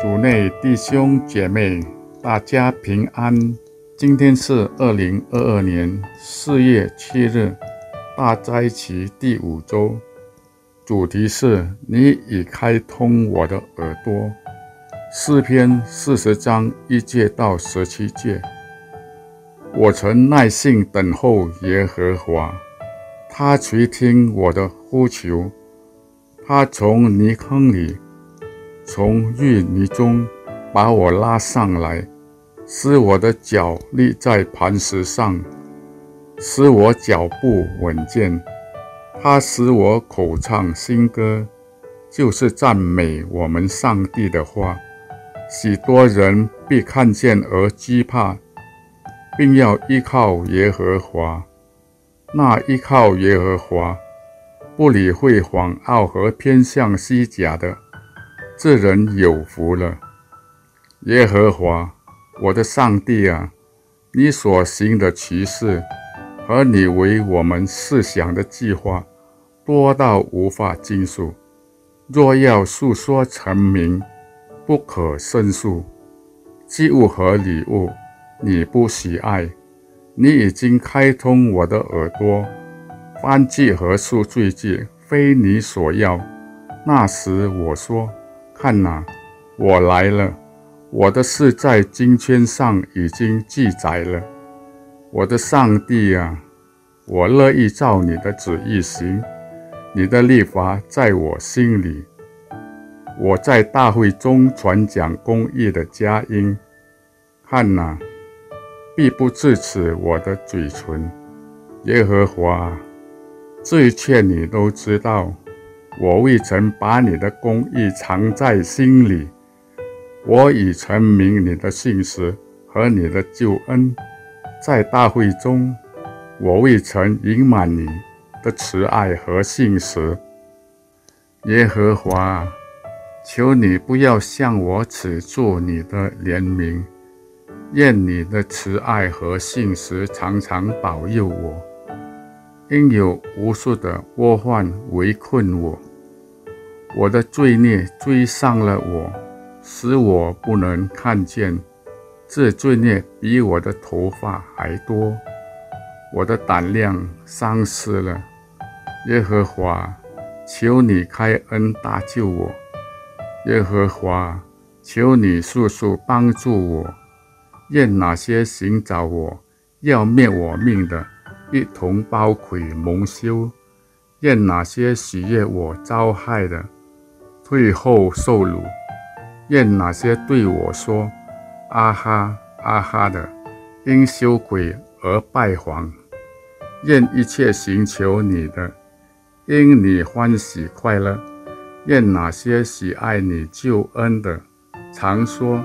主内弟兄姐妹，大家平安。今天是二零二二年四月七日，大斋期第五周。主题是你已开通我的耳朵。诗篇四十章一节到十七节。我曾耐心等候耶和华，他垂听我的呼求，他从泥坑里。从淤泥中把我拉上来，使我的脚立在磐石上，使我脚步稳健。他使我口唱新歌，就是赞美我们上帝的话。许多人必看见而惧怕，并要依靠耶和华。那依靠耶和华，不理会谎傲和偏向虚假的。这人有福了，耶和华，我的上帝啊！你所行的奇事和你为我们设想的计划，多到无法尽数。若要述说成名，不可胜数。祭物和礼物，你不喜爱。你已经开通我的耳朵，翻记和数罪记非你所要。那时我说。看哪，我来了！我的事在经圈上已经记载了。我的上帝啊，我乐意照你的旨意行。你的立法在我心里。我在大会中传讲公义的佳音。看哪，必不至此我的嘴唇。耶和华，这一切你都知道。我未曾把你的公义藏在心里，我已陈明你的信实和你的救恩，在大会中，我未曾隐瞒你的慈爱和信实。耶和华，求你不要向我止住你的怜悯，愿你的慈爱和信实常常保佑我。因有无数的祸患围困我，我的罪孽追上了我，使我不能看见。这罪孽比我的头发还多，我的胆量丧失了。耶和华，求你开恩搭救我。耶和华，求你速速帮助我。愿那些寻找我要灭我命的。一同包愧蒙羞，愿那些喜悦我遭害的退后受辱；愿那些对我说“啊哈啊哈”的因羞愧而败黄；愿一切寻求你的因你欢喜快乐；愿那些喜爱你救恩的常说：“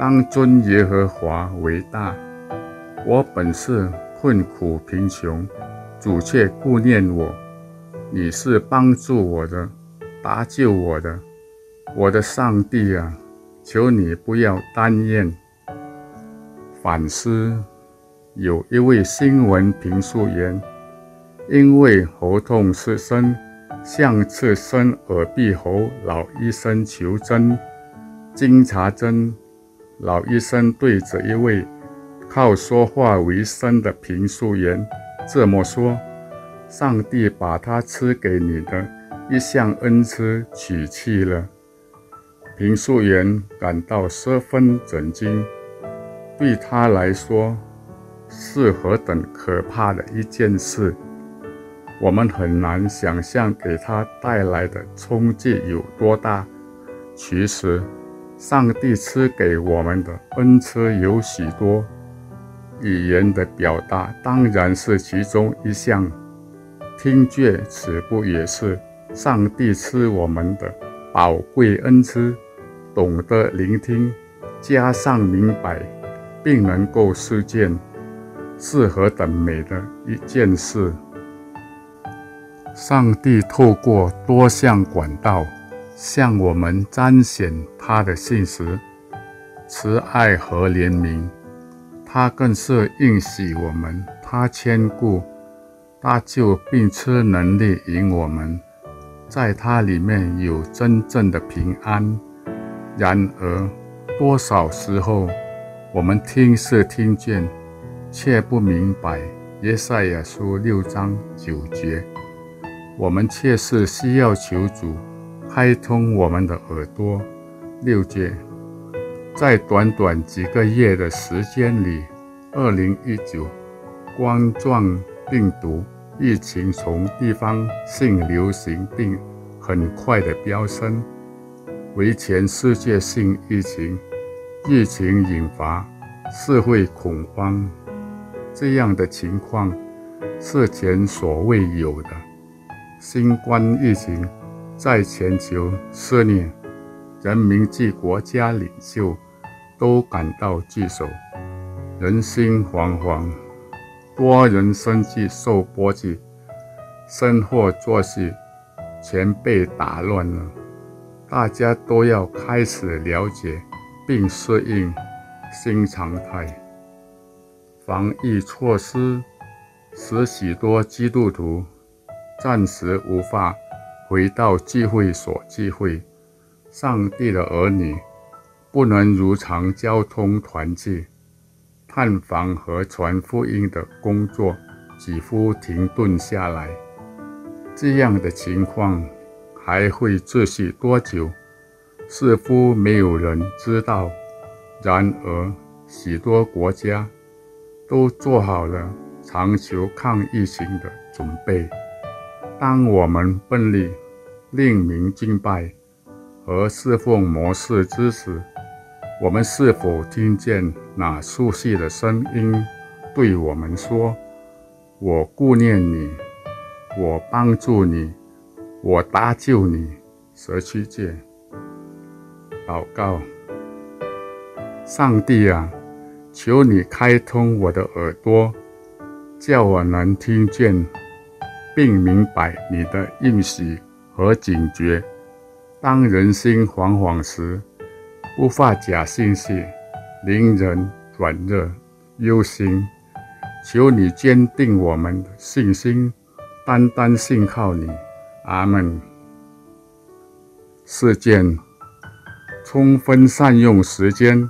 当尊耶和华为大。”我本是。困苦贫穷，主却顾念我。你是帮助我的，搭救我的，我的上帝啊！求你不要单念。反思，有一位新闻评述员，因为喉痛失声，向刺身耳鼻喉老医生求诊。经查证，老医生对着一位。靠说话为生的评述员这么说：“上帝把他赐给你的一项恩赐取去了。”评述员感到十分震惊。对他来说，是何等可怕的一件事！我们很难想象给他带来的冲击有多大。其实，上帝赐给我们的恩赐有许多。语言的表达当然是其中一项，听觉此不也是上帝赐我们的宝贵恩赐？懂得聆听，加上明白，并能够实践，是何等美的一件事！上帝透过多项管道向我们彰显他的信实、慈爱和怜悯。他更是应许我们，他牵顾、搭救并赐能力引我们，在他里面有真正的平安。然而，多少时候我们听是听见，却不明白。耶赛亚书六章九节，我们却是需要求主开通我们的耳朵。六节。在短短几个月的时间里，二零一九冠状病毒疫情从地方性流行病很快的飙升为全世界性疫情，疫情引发社会恐慌，这样的情况是前所未有的。新冠疫情在全球肆虐，人民及国家领袖。都感到棘手，人心惶惶，多人生计受波及，生活作息全被打乱了。大家都要开始了解并适应新常态。防疫措施使许多基督徒暂时无法回到聚会所聚会。上帝的儿女。不能如常交通团聚、探访和传福音的工作几乎停顿下来。这样的情况还会持续多久？似乎没有人知道。然而，许多国家都做好了长久抗疫情的准备。当我们奋力令民敬拜和侍奉模式之时，我们是否听见那熟悉的声音对我们说：“我顾念你，我帮助你，我搭救你。”蛇七界祷告：上帝啊，求你开通我的耳朵，叫我能听见并明白你的应许和警觉。当人心惶惶时。不发假信息，令人软弱忧心。求你坚定我们的信心，单单信靠你。阿门。事件：充分善用时间，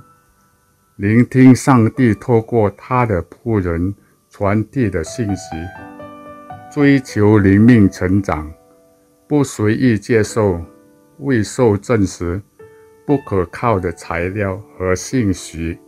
聆听上帝透过他的仆人传递的信息，追求灵命成长，不随意接受未受证实。不可靠的材料和信息。